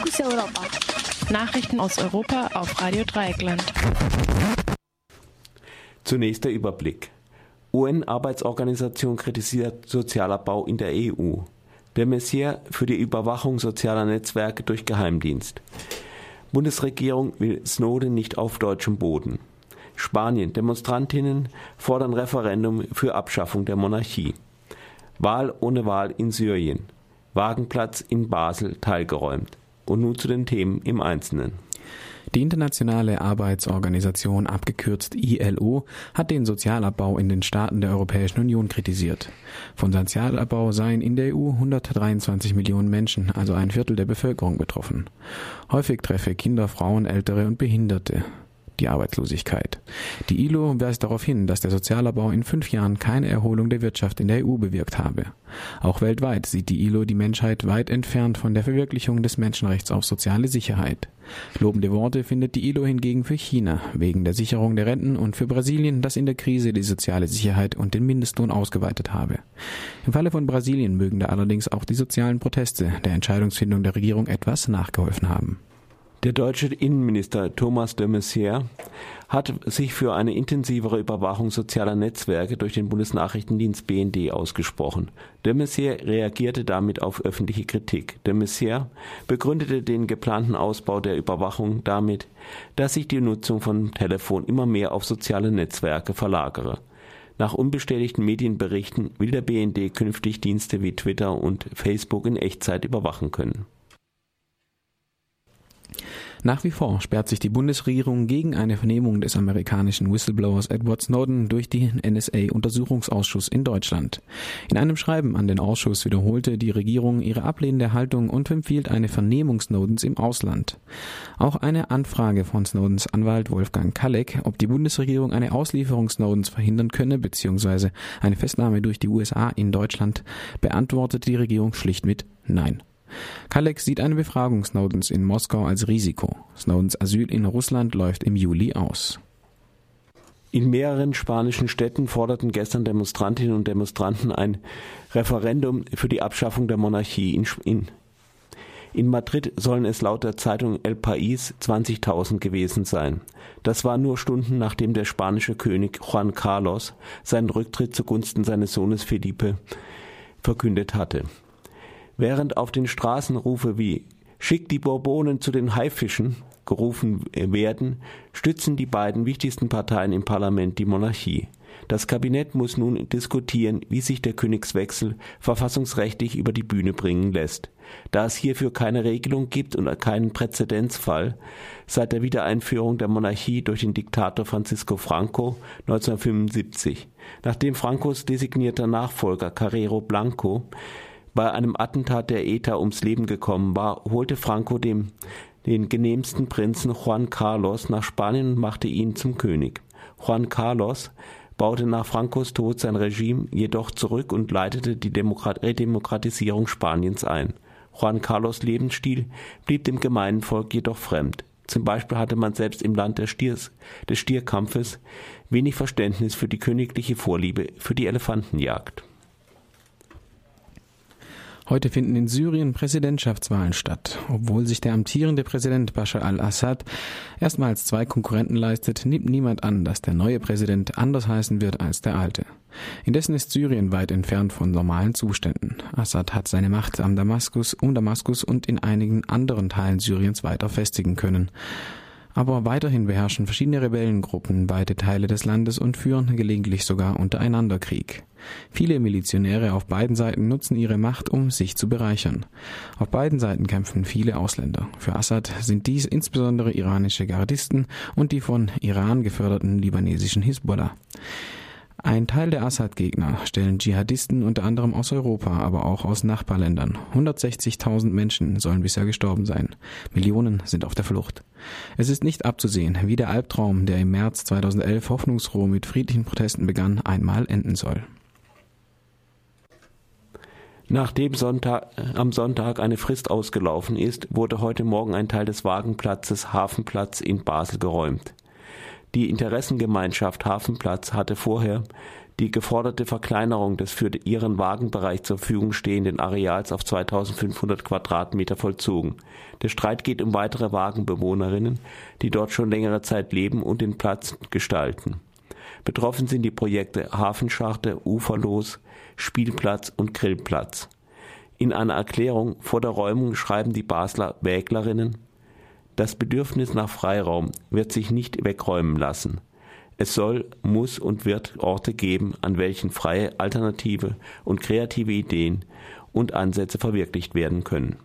Fokus Europa. Nachrichten aus Europa auf Radio Dreieckland. Zunächst der Überblick. UN-Arbeitsorganisation kritisiert Sozialabbau in der EU. Der Messier für die Überwachung sozialer Netzwerke durch Geheimdienst. Bundesregierung will Snowden nicht auf deutschem Boden. Spanien. Demonstrantinnen fordern Referendum für Abschaffung der Monarchie. Wahl ohne Wahl in Syrien. Wagenplatz in Basel teilgeräumt. Und nun zu den Themen im Einzelnen. Die Internationale Arbeitsorganisation, abgekürzt ILO, hat den Sozialabbau in den Staaten der Europäischen Union kritisiert. Von Sozialabbau seien in der EU 123 Millionen Menschen, also ein Viertel der Bevölkerung, betroffen. Häufig treffe Kinder, Frauen, Ältere und Behinderte die Arbeitslosigkeit. Die ILO weist darauf hin, dass der Sozialabbau in fünf Jahren keine Erholung der Wirtschaft in der EU bewirkt habe. Auch weltweit sieht die ILO die Menschheit weit entfernt von der Verwirklichung des Menschenrechts auf soziale Sicherheit. Lobende Worte findet die ILO hingegen für China wegen der Sicherung der Renten und für Brasilien, das in der Krise die soziale Sicherheit und den Mindestlohn ausgeweitet habe. Im Falle von Brasilien mögen da allerdings auch die sozialen Proteste der Entscheidungsfindung der Regierung etwas nachgeholfen haben. Der deutsche Innenminister Thomas de Maizière hat sich für eine intensivere Überwachung sozialer Netzwerke durch den Bundesnachrichtendienst BND ausgesprochen. De Maizière reagierte damit auf öffentliche Kritik. De Maizière begründete den geplanten Ausbau der Überwachung damit, dass sich die Nutzung von Telefon immer mehr auf soziale Netzwerke verlagere. Nach unbestätigten Medienberichten will der BND künftig Dienste wie Twitter und Facebook in Echtzeit überwachen können. Nach wie vor sperrt sich die Bundesregierung gegen eine Vernehmung des amerikanischen Whistleblowers Edward Snowden durch den NSA-Untersuchungsausschuss in Deutschland. In einem Schreiben an den Ausschuss wiederholte die Regierung ihre ablehnende Haltung und empfiehlt eine Vernehmung Snowdens im Ausland. Auch eine Anfrage von Snowdens Anwalt Wolfgang Kalleck, ob die Bundesregierung eine Auslieferung Snowdens verhindern könne bzw. eine Festnahme durch die USA in Deutschland, beantwortet die Regierung schlicht mit Nein. Kalek sieht eine Befragung Snowdens in Moskau als Risiko. Snowdens Asyl in Russland läuft im Juli aus. In mehreren spanischen Städten forderten gestern Demonstrantinnen und Demonstranten ein Referendum für die Abschaffung der Monarchie. In, in, in Madrid sollen es laut der Zeitung El País 20.000 gewesen sein. Das war nur Stunden nachdem der spanische König Juan Carlos seinen Rücktritt zugunsten seines Sohnes Felipe verkündet hatte. Während auf den Straßen Rufe wie Schick die Bourbonen zu den Haifischen gerufen werden, stützen die beiden wichtigsten Parteien im Parlament die Monarchie. Das Kabinett muss nun diskutieren, wie sich der Königswechsel verfassungsrechtlich über die Bühne bringen lässt. Da es hierfür keine Regelung gibt und keinen Präzedenzfall seit der Wiedereinführung der Monarchie durch den Diktator Francisco Franco 1975, nachdem Francos designierter Nachfolger Carrero Blanco bei einem Attentat der ETA ums Leben gekommen war, holte Franco dem, den genehmsten Prinzen Juan Carlos nach Spanien und machte ihn zum König. Juan Carlos baute nach Francos Tod sein Regime jedoch zurück und leitete die Demokrat Redemokratisierung Spaniens ein. Juan Carlos Lebensstil blieb dem gemeinen Volk jedoch fremd. Zum Beispiel hatte man selbst im Land Stiers, des Stierkampfes wenig Verständnis für die königliche Vorliebe für die Elefantenjagd. Heute finden in Syrien Präsidentschaftswahlen statt. Obwohl sich der amtierende Präsident Bashar al-Assad erstmals zwei Konkurrenten leistet, nimmt niemand an, dass der neue Präsident anders heißen wird als der alte. Indessen ist Syrien weit entfernt von normalen Zuständen. Assad hat seine Macht am Damaskus, um Damaskus und in einigen anderen Teilen Syriens weiter festigen können. Aber weiterhin beherrschen verschiedene Rebellengruppen weite Teile des Landes und führen gelegentlich sogar untereinander Krieg. Viele Milizionäre auf beiden Seiten nutzen ihre Macht, um sich zu bereichern. Auf beiden Seiten kämpfen viele Ausländer. Für Assad sind dies insbesondere iranische Gardisten und die von Iran geförderten libanesischen Hisbollah. Ein Teil der Assad-Gegner stellen Dschihadisten unter anderem aus Europa, aber auch aus Nachbarländern. 160.000 Menschen sollen bisher gestorben sein. Millionen sind auf der Flucht. Es ist nicht abzusehen, wie der Albtraum, der im März 2011 hoffnungsfroh mit friedlichen Protesten begann, einmal enden soll. Nachdem Sonntag, am Sonntag eine Frist ausgelaufen ist, wurde heute Morgen ein Teil des Wagenplatzes Hafenplatz in Basel geräumt. Die Interessengemeinschaft Hafenplatz hatte vorher die geforderte Verkleinerung des für ihren Wagenbereich zur Verfügung stehenden Areals auf 2500 Quadratmeter vollzogen. Der Streit geht um weitere Wagenbewohnerinnen, die dort schon längere Zeit leben und den Platz gestalten. Betroffen sind die Projekte Hafenscharte, Uferlos, Spielplatz und Grillplatz. In einer Erklärung vor der Räumung schreiben die Basler Wäglerinnen, das Bedürfnis nach Freiraum wird sich nicht wegräumen lassen. Es soll, muss und wird Orte geben, an welchen freie, alternative und kreative Ideen und Ansätze verwirklicht werden können.